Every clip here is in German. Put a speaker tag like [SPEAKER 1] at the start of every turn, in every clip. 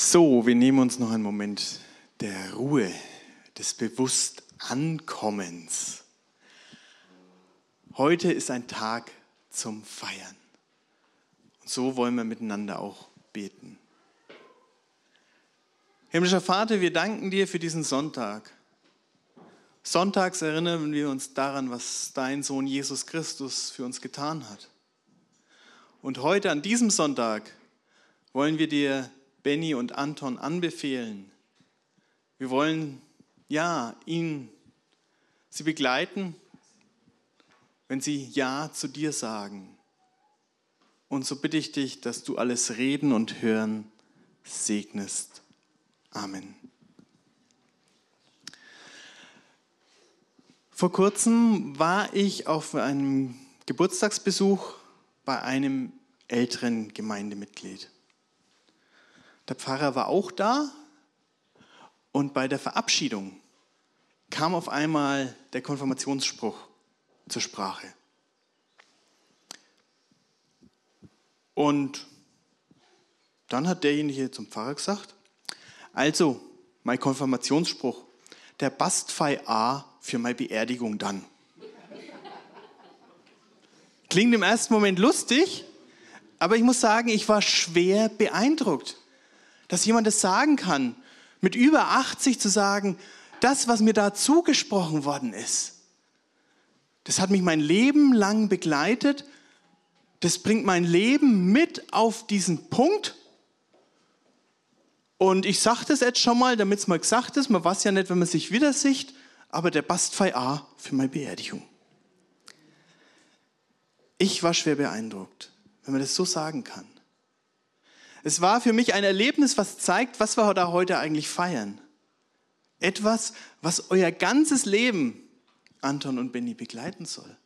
[SPEAKER 1] So, wir nehmen uns noch einen Moment der Ruhe, des Bewusstankommens. Heute ist ein Tag zum Feiern. Und so wollen wir miteinander auch beten. Himmlischer Vater, wir danken dir für diesen Sonntag. Sonntags erinnern wir uns daran, was dein Sohn Jesus Christus für uns getan hat. Und heute an diesem Sonntag wollen wir dir Benny und Anton anbefehlen. Wir wollen, ja, ihn, sie begleiten, wenn sie Ja zu dir sagen. Und so bitte ich dich, dass du alles Reden und Hören segnest. Amen. Vor kurzem war ich auf einem Geburtstagsbesuch bei einem älteren Gemeindemitglied. Der Pfarrer war auch da und bei der Verabschiedung kam auf einmal der Konfirmationsspruch zur Sprache. Und dann hat derjenige zum Pfarrer gesagt, also mein Konfirmationsspruch, der Bastfei A für meine Beerdigung dann. Klingt im ersten Moment lustig, aber ich muss sagen, ich war schwer beeindruckt dass jemand das sagen kann, mit über 80 zu sagen, das, was mir da zugesprochen worden ist, das hat mich mein Leben lang begleitet, das bringt mein Leben mit auf diesen Punkt. Und ich sage das jetzt schon mal, damit es mal gesagt ist, man weiß ja nicht, wenn man sich wieder sieht, aber der Bastfei A für meine Beerdigung. Ich war schwer beeindruckt, wenn man das so sagen kann. Es war für mich ein Erlebnis, was zeigt, was wir da heute eigentlich feiern. Etwas, was euer ganzes Leben, Anton und Benny, begleiten soll.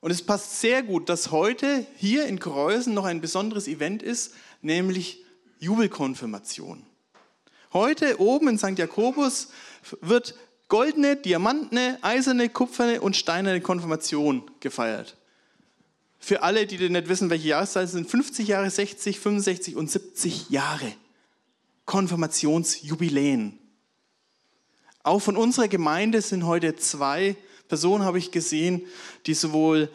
[SPEAKER 1] Und es passt sehr gut, dass heute hier in Kreuzen noch ein besonderes Event ist, nämlich Jubelkonfirmation. Heute oben in St. Jakobus wird goldene, diamantene, eiserne, kupferne und steinerne Konfirmation gefeiert. Für alle, die nicht wissen, welche Jahreszahl es sind, 50 Jahre, 60, 65 und 70 Jahre. Konfirmationsjubiläen. Auch von unserer Gemeinde sind heute zwei Personen, habe ich gesehen, die sowohl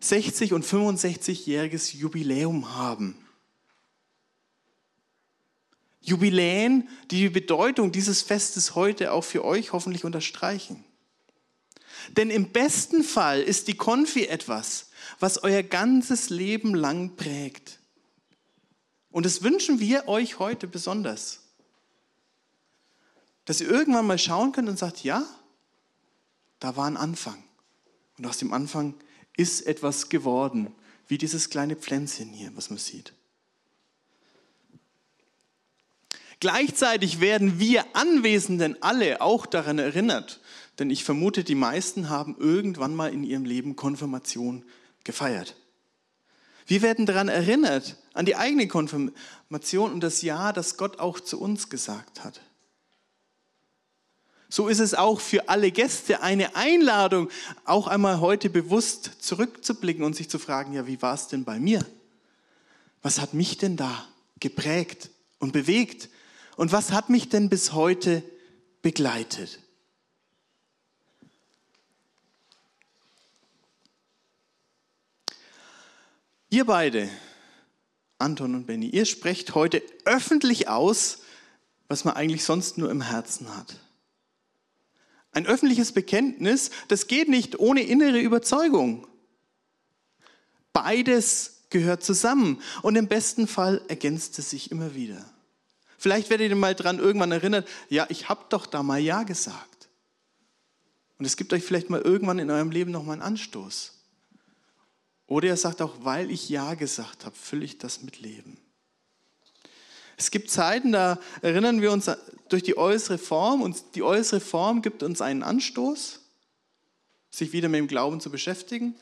[SPEAKER 1] 60 und 65-jähriges Jubiläum haben. Jubiläen, die die Bedeutung dieses Festes heute auch für euch hoffentlich unterstreichen. Denn im besten Fall ist die Konfi etwas, was euer ganzes Leben lang prägt. Und das wünschen wir euch heute besonders. Dass ihr irgendwann mal schauen könnt und sagt, ja, da war ein Anfang. Und aus dem Anfang ist etwas geworden, wie dieses kleine Pflänzchen hier, was man sieht. Gleichzeitig werden wir Anwesenden alle auch daran erinnert, denn ich vermute, die meisten haben irgendwann mal in ihrem Leben Konfirmation gefeiert. Wir werden daran erinnert, an die eigene Konfirmation und das Ja, das Gott auch zu uns gesagt hat. So ist es auch für alle Gäste eine Einladung, auch einmal heute bewusst zurückzublicken und sich zu fragen, ja, wie war es denn bei mir? Was hat mich denn da geprägt und bewegt? Und was hat mich denn bis heute begleitet? Ihr beide, Anton und Benny, ihr sprecht heute öffentlich aus, was man eigentlich sonst nur im Herzen hat. Ein öffentliches Bekenntnis, das geht nicht ohne innere Überzeugung. Beides gehört zusammen und im besten Fall ergänzt es sich immer wieder. Vielleicht werdet ihr mal dran irgendwann erinnert, ja, ich habe doch da mal Ja gesagt. Und es gibt euch vielleicht mal irgendwann in eurem Leben noch mal einen Anstoß. Oder er sagt auch, weil ich Ja gesagt habe, fülle ich das mit Leben. Es gibt Zeiten, da erinnern wir uns durch die äußere Form und die äußere Form gibt uns einen Anstoß, sich wieder mit dem Glauben zu beschäftigen.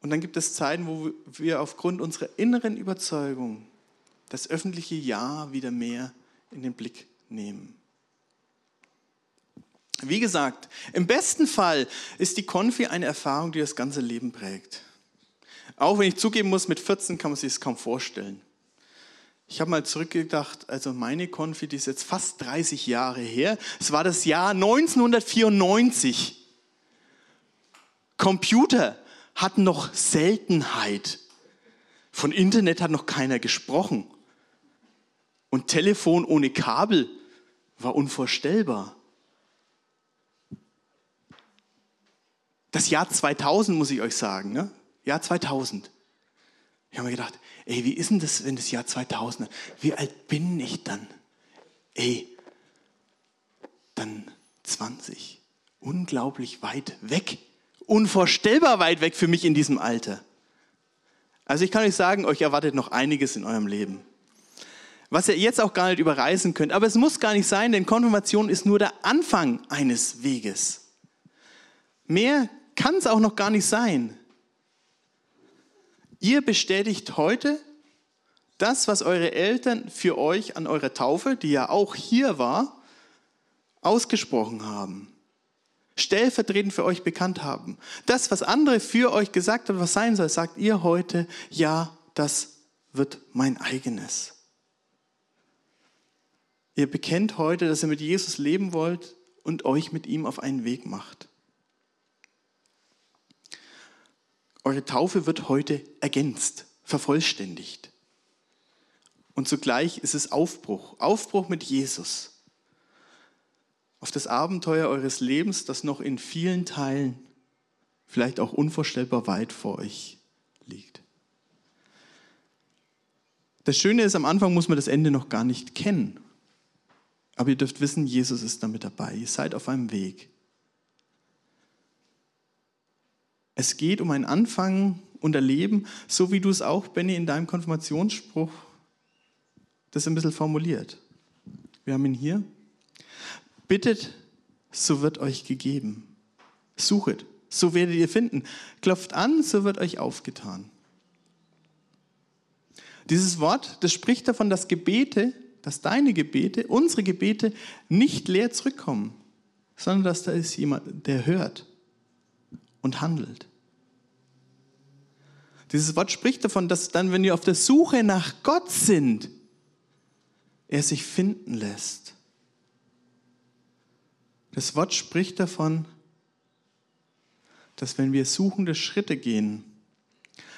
[SPEAKER 1] Und dann gibt es Zeiten, wo wir aufgrund unserer inneren Überzeugung das öffentliche Ja wieder mehr in den Blick nehmen. Wie gesagt, im besten Fall ist die Konfi eine Erfahrung, die das ganze Leben prägt. Auch wenn ich zugeben muss, mit 14 kann man sich das kaum vorstellen. Ich habe mal zurückgedacht, also meine Konfi, die ist jetzt fast 30 Jahre her. Es war das Jahr 1994. Computer hatten noch Seltenheit. Von Internet hat noch keiner gesprochen. Und Telefon ohne Kabel war unvorstellbar. Das Jahr 2000 muss ich euch sagen, ne? Jahr 2000. Ich habe mir gedacht, ey, wie ist denn das, wenn das Jahr 2000 ist? Wie alt bin ich dann? Ey, dann 20. Unglaublich weit weg. Unvorstellbar weit weg für mich in diesem Alter. Also ich kann euch sagen, euch erwartet noch einiges in eurem Leben. Was ihr jetzt auch gar nicht überreißen könnt. Aber es muss gar nicht sein, denn Konfirmation ist nur der Anfang eines Weges. Mehr kann es auch noch gar nicht sein. Ihr bestätigt heute das, was eure Eltern für euch an eurer Taufe, die ja auch hier war, ausgesprochen haben. Stellvertretend für euch bekannt haben. Das, was andere für euch gesagt haben, was sein soll, sagt ihr heute, ja, das wird mein eigenes. Ihr bekennt heute, dass ihr mit Jesus leben wollt und euch mit ihm auf einen Weg macht. Eure Taufe wird heute ergänzt, vervollständigt. Und zugleich ist es Aufbruch, Aufbruch mit Jesus auf das Abenteuer eures Lebens, das noch in vielen Teilen vielleicht auch unvorstellbar weit vor euch liegt. Das Schöne ist, am Anfang muss man das Ende noch gar nicht kennen. Aber ihr dürft wissen, Jesus ist damit dabei. Ihr seid auf einem Weg. Es geht um ein Anfangen und Erleben, so wie du es auch, Benny, in deinem Konfirmationsspruch das ein bisschen formuliert. Wir haben ihn hier. Bittet, so wird euch gegeben. Suchet, so werdet ihr finden. Klopft an, so wird euch aufgetan. Dieses Wort, das spricht davon, dass Gebete, dass deine Gebete, unsere Gebete nicht leer zurückkommen, sondern dass da ist jemand, der hört und handelt. Dieses Wort spricht davon, dass dann, wenn wir auf der Suche nach Gott sind, er sich finden lässt. Das Wort spricht davon, dass wenn wir suchende Schritte gehen,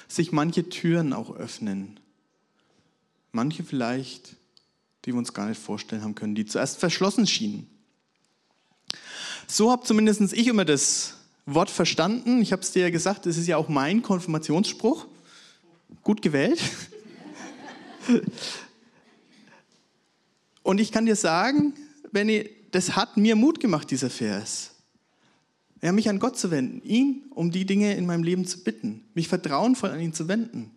[SPEAKER 1] sich manche Türen auch öffnen. Manche vielleicht, die wir uns gar nicht vorstellen haben können, die zuerst verschlossen schienen. So habe zumindest ich immer das Wort verstanden. Ich habe es dir ja gesagt, es ist ja auch mein Konfirmationsspruch. Gut gewählt. Und ich kann dir sagen, Benny, das hat mir Mut gemacht, dieser Vers. Ja, mich an Gott zu wenden, ihn um die Dinge in meinem Leben zu bitten, mich vertrauenvoll an ihn zu wenden.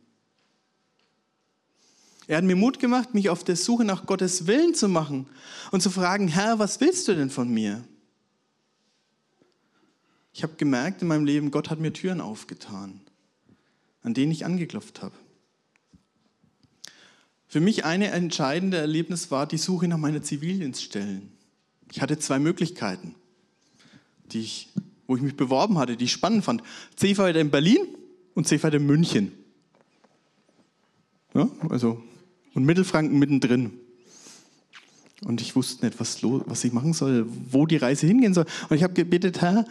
[SPEAKER 1] Er hat mir Mut gemacht, mich auf der Suche nach Gottes Willen zu machen und zu fragen, Herr, was willst du denn von mir? Ich habe gemerkt in meinem Leben, Gott hat mir Türen aufgetan, an denen ich angeklopft habe. Für mich eine entscheidende Erlebnis war die Suche nach meiner Zivildienststellen. Ich hatte zwei Möglichkeiten, die ich, wo ich mich beworben hatte, die ich spannend fand. CVD in Berlin und CVD in München. Ja, also, und Mittelfranken mittendrin. Und ich wusste nicht, was, los, was ich machen soll, wo die Reise hingehen soll. Und ich habe gebetet, Herr,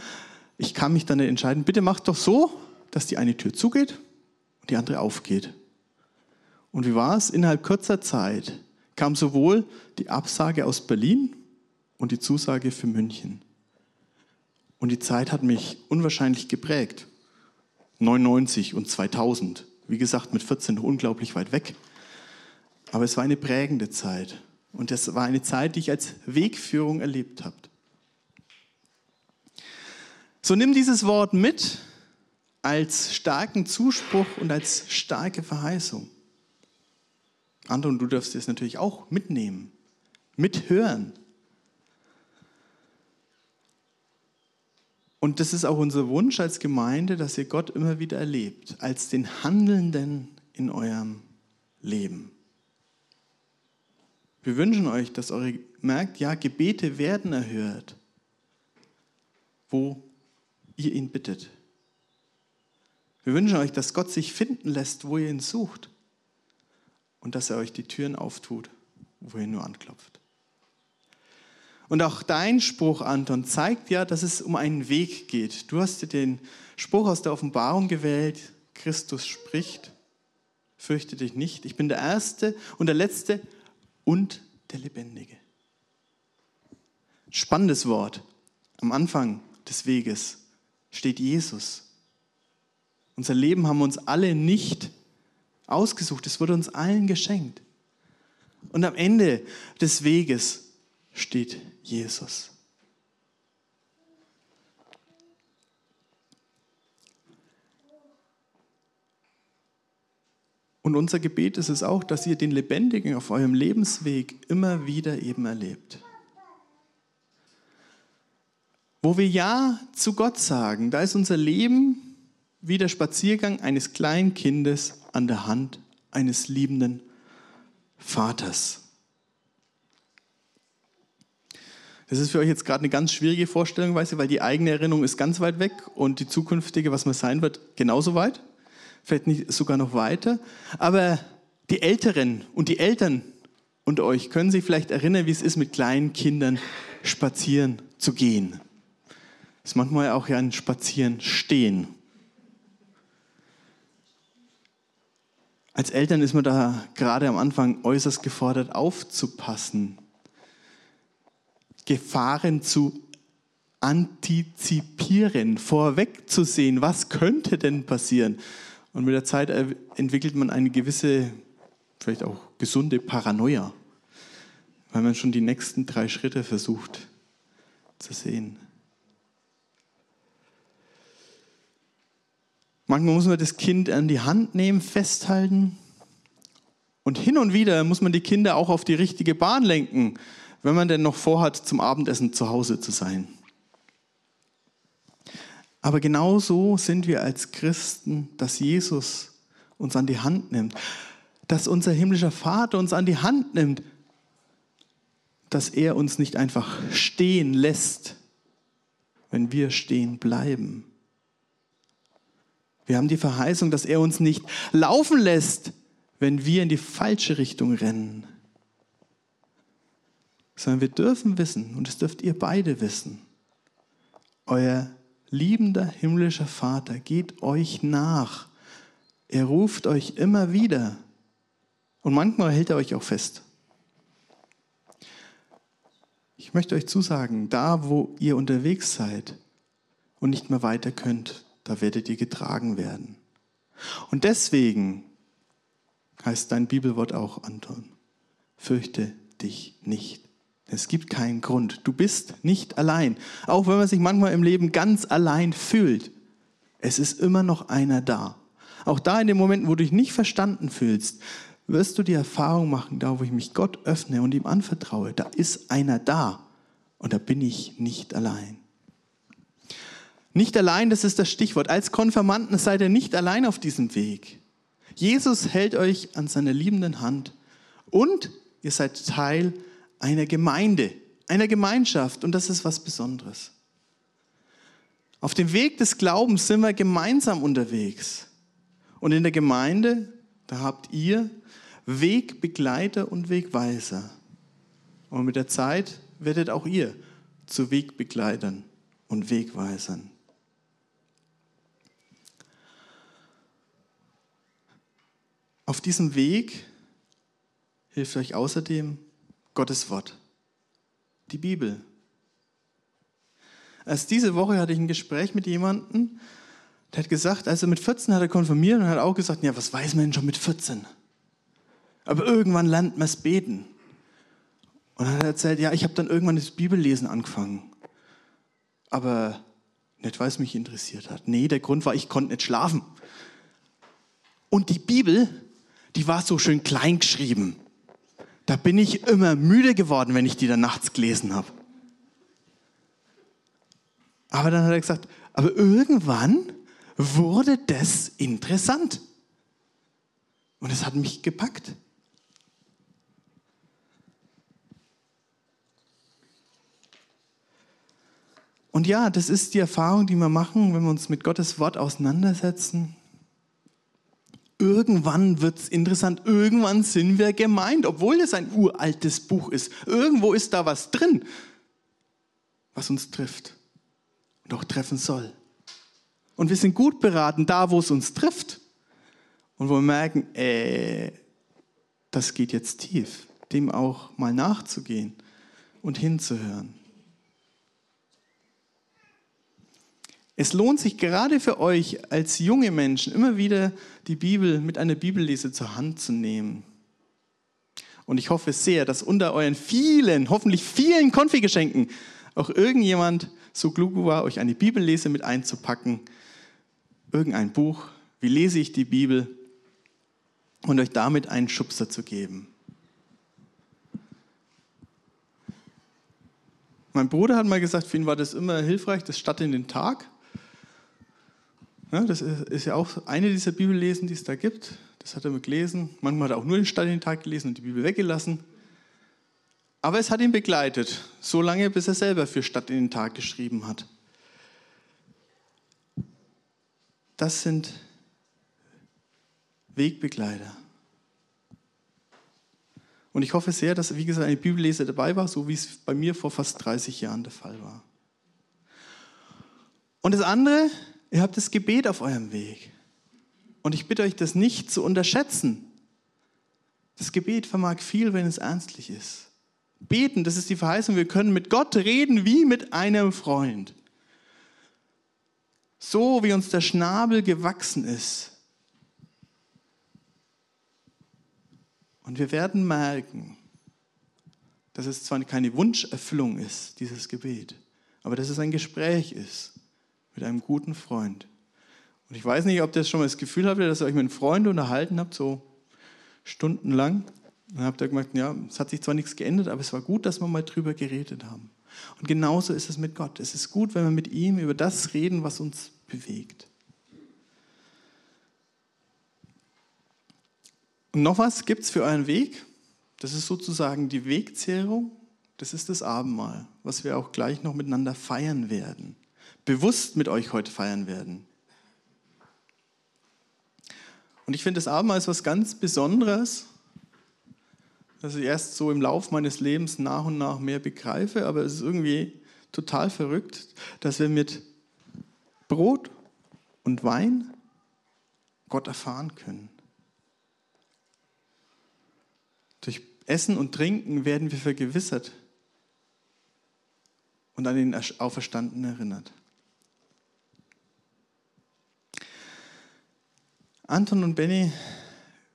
[SPEAKER 1] ich kann mich dann nicht entscheiden. Bitte mach doch so, dass die eine Tür zugeht und die andere aufgeht. Und wie war es? Innerhalb kurzer Zeit kam sowohl die Absage aus Berlin und die Zusage für München. Und die Zeit hat mich unwahrscheinlich geprägt. 99 und 2000. Wie gesagt, mit 14 unglaublich weit weg. Aber es war eine prägende Zeit. Und es war eine Zeit, die ich als Wegführung erlebt habe. So nimm dieses Wort mit als starken Zuspruch und als starke Verheißung. Anton, du darfst es natürlich auch mitnehmen, mithören. Und das ist auch unser Wunsch als Gemeinde, dass ihr Gott immer wieder erlebt, als den Handelnden in eurem Leben. Wir wünschen euch, dass eure merkt, ja, Gebete werden erhört, wo ihr ihn bittet. Wir wünschen euch, dass Gott sich finden lässt, wo ihr ihn sucht. Und dass er euch die Türen auftut, wo ihr nur anklopft. Und auch dein Spruch, Anton, zeigt ja, dass es um einen Weg geht. Du hast dir den Spruch aus der Offenbarung gewählt. Christus spricht, fürchte dich nicht. Ich bin der Erste und der Letzte und der Lebendige. Spannendes Wort. Am Anfang des Weges steht Jesus. Unser Leben haben wir uns alle nicht ausgesucht, es wurde uns allen geschenkt. Und am Ende des Weges steht Jesus. Und unser Gebet ist es auch, dass ihr den Lebendigen auf eurem Lebensweg immer wieder eben erlebt. Wo wir Ja zu Gott sagen, da ist unser Leben wie der Spaziergang eines kleinen Kindes an der Hand eines liebenden Vaters. Das ist für euch jetzt gerade eine ganz schwierige Vorstellung, weil die eigene Erinnerung ist ganz weit weg und die zukünftige, was man sein wird, genauso weit, vielleicht nicht sogar noch weiter. Aber die Älteren und die Eltern und euch können sich vielleicht erinnern, wie es ist, mit kleinen Kindern spazieren zu gehen. Ist manchmal auch ein Spazieren stehen. Als Eltern ist man da gerade am Anfang äußerst gefordert, aufzupassen, Gefahren zu antizipieren, vorwegzusehen, was könnte denn passieren. Und mit der Zeit entwickelt man eine gewisse, vielleicht auch gesunde Paranoia, weil man schon die nächsten drei Schritte versucht zu sehen. Manchmal muss man das Kind an die Hand nehmen, festhalten. Und hin und wieder muss man die Kinder auch auf die richtige Bahn lenken, wenn man denn noch vorhat, zum Abendessen zu Hause zu sein. Aber genauso sind wir als Christen, dass Jesus uns an die Hand nimmt, dass unser himmlischer Vater uns an die Hand nimmt, dass er uns nicht einfach stehen lässt, wenn wir stehen bleiben. Wir haben die Verheißung, dass er uns nicht laufen lässt, wenn wir in die falsche Richtung rennen. Sondern wir dürfen wissen, und das dürft ihr beide wissen, euer liebender himmlischer Vater geht euch nach. Er ruft euch immer wieder. Und manchmal hält er euch auch fest. Ich möchte euch zusagen, da wo ihr unterwegs seid und nicht mehr weiter könnt, da werdet ihr getragen werden. Und deswegen heißt dein Bibelwort auch, Anton, fürchte dich nicht. Es gibt keinen Grund. Du bist nicht allein. Auch wenn man sich manchmal im Leben ganz allein fühlt. Es ist immer noch einer da. Auch da in den Momenten, wo du dich nicht verstanden fühlst, wirst du die Erfahrung machen, da wo ich mich Gott öffne und ihm anvertraue, da ist einer da. Und da bin ich nicht allein. Nicht allein, das ist das Stichwort. Als Konfirmanden seid ihr nicht allein auf diesem Weg. Jesus hält euch an seiner liebenden Hand und ihr seid Teil einer Gemeinde, einer Gemeinschaft und das ist was Besonderes. Auf dem Weg des Glaubens sind wir gemeinsam unterwegs. Und in der Gemeinde, da habt ihr Wegbegleiter und Wegweiser. Und mit der Zeit werdet auch ihr zu Wegbegleitern und Wegweisern. Auf diesem Weg hilft euch außerdem Gottes Wort, die Bibel. Erst diese Woche hatte ich ein Gespräch mit jemandem, der hat gesagt, also mit 14 hat er konfirmiert und hat auch gesagt, ja, was weiß man denn schon mit 14? Aber irgendwann lernt man es beten. Und dann hat er erzählt, ja, ich habe dann irgendwann das Bibellesen angefangen. Aber nicht, weil es mich interessiert hat. Nee, der Grund war, ich konnte nicht schlafen. Und die Bibel die war so schön klein geschrieben. Da bin ich immer müde geworden, wenn ich die dann nachts gelesen habe. Aber dann hat er gesagt, aber irgendwann wurde das interessant. Und es hat mich gepackt. Und ja, das ist die Erfahrung, die wir machen, wenn wir uns mit Gottes Wort auseinandersetzen. Irgendwann wird es interessant, irgendwann sind wir gemeint, obwohl es ein uraltes Buch ist. Irgendwo ist da was drin, was uns trifft und auch treffen soll. Und wir sind gut beraten da, wo es uns trifft und wo wir merken, äh, das geht jetzt tief, dem auch mal nachzugehen und hinzuhören. Es lohnt sich gerade für euch als junge Menschen immer wieder die Bibel mit einer Bibellese zur Hand zu nehmen. Und ich hoffe sehr, dass unter euren vielen, hoffentlich vielen Konfigeschenken auch irgendjemand so klug war, euch eine Bibellese mit einzupacken. Irgendein Buch. Wie lese ich die Bibel? Und euch damit einen Schubser zu geben. Mein Bruder hat mal gesagt, für ihn war das immer hilfreich, das statt in den Tag. Das ist ja auch eine dieser Bibellesen, die es da gibt. Das hat er mit gelesen. Manchmal hat er auch nur den in den Tag gelesen und die Bibel weggelassen. Aber es hat ihn begleitet, so lange, bis er selber für Stadt in den Tag geschrieben hat. Das sind Wegbegleiter. Und ich hoffe sehr, dass, wie gesagt, eine Bibellese dabei war, so wie es bei mir vor fast 30 Jahren der Fall war. Und das andere, ihr habt das Gebet auf eurem Weg. Und ich bitte euch, das nicht zu unterschätzen. Das Gebet vermag viel, wenn es ernstlich ist. Beten, das ist die Verheißung, wir können mit Gott reden wie mit einem Freund. So wie uns der Schnabel gewachsen ist. Und wir werden merken, dass es zwar keine Wunscherfüllung ist, dieses Gebet, aber dass es ein Gespräch ist mit einem guten Freund. Und ich weiß nicht, ob ihr schon mal das Gefühl habt, dass ihr euch mit einem Freund unterhalten habt, so stundenlang. Dann habt ihr gemerkt, ja, es hat sich zwar nichts geändert, aber es war gut, dass wir mal drüber geredet haben. Und genauso ist es mit Gott. Es ist gut, wenn wir mit ihm über das reden, was uns bewegt. Und noch was gibt es für euren Weg? Das ist sozusagen die Wegzehrung. Das ist das Abendmahl, was wir auch gleich noch miteinander feiern werden. Bewusst mit euch heute feiern werden. Und ich finde, das Abendmahl ist was ganz Besonderes, dass ich erst so im Lauf meines Lebens nach und nach mehr begreife, aber es ist irgendwie total verrückt, dass wir mit Brot und Wein Gott erfahren können. Durch Essen und Trinken werden wir vergewissert und an den Auferstandenen erinnert. Anton und Benny,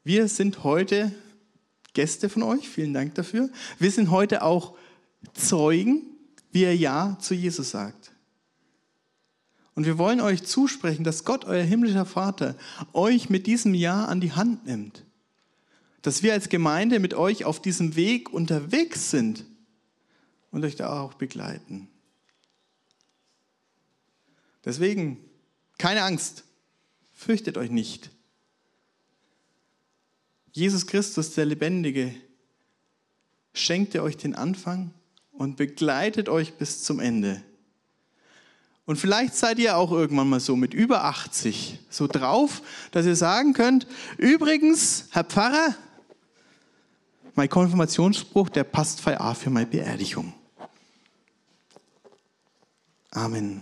[SPEAKER 1] wir sind heute Gäste von euch. Vielen Dank dafür. Wir sind heute auch Zeugen, wie ihr Ja zu Jesus sagt. Und wir wollen euch zusprechen, dass Gott, euer himmlischer Vater, euch mit diesem Ja an die Hand nimmt dass wir als Gemeinde mit euch auf diesem Weg unterwegs sind und euch da auch begleiten. Deswegen keine Angst, fürchtet euch nicht. Jesus Christus, der Lebendige, schenkt euch den Anfang und begleitet euch bis zum Ende. Und vielleicht seid ihr auch irgendwann mal so mit über 80 so drauf, dass ihr sagen könnt, übrigens, Herr Pfarrer, mein Konfirmationsspruch, der passt für meine Beerdigung. Amen.